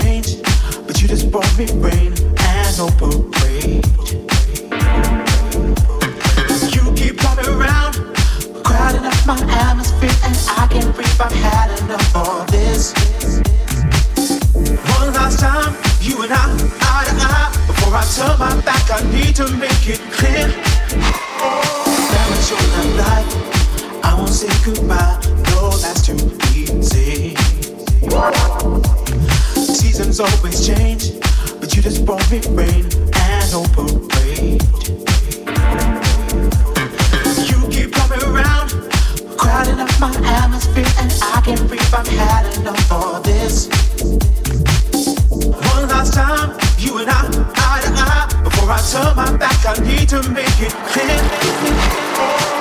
change, but you just brought me rain and open rage. You keep coming around, crowding up my atmosphere, and I can't breathe. I've had enough of this. One last time, you and I, eye to eye. Before I turn my back, I need to make it clear. That was your love life. I won't say goodbye. No, that's too easy seasons always change, but you just brought me rain and overraid. You keep coming around, crowding up my atmosphere, and I can't breathe. I've had enough of this. One last time, you and I, eye to eye. Before I turn my back, I need to make it clear.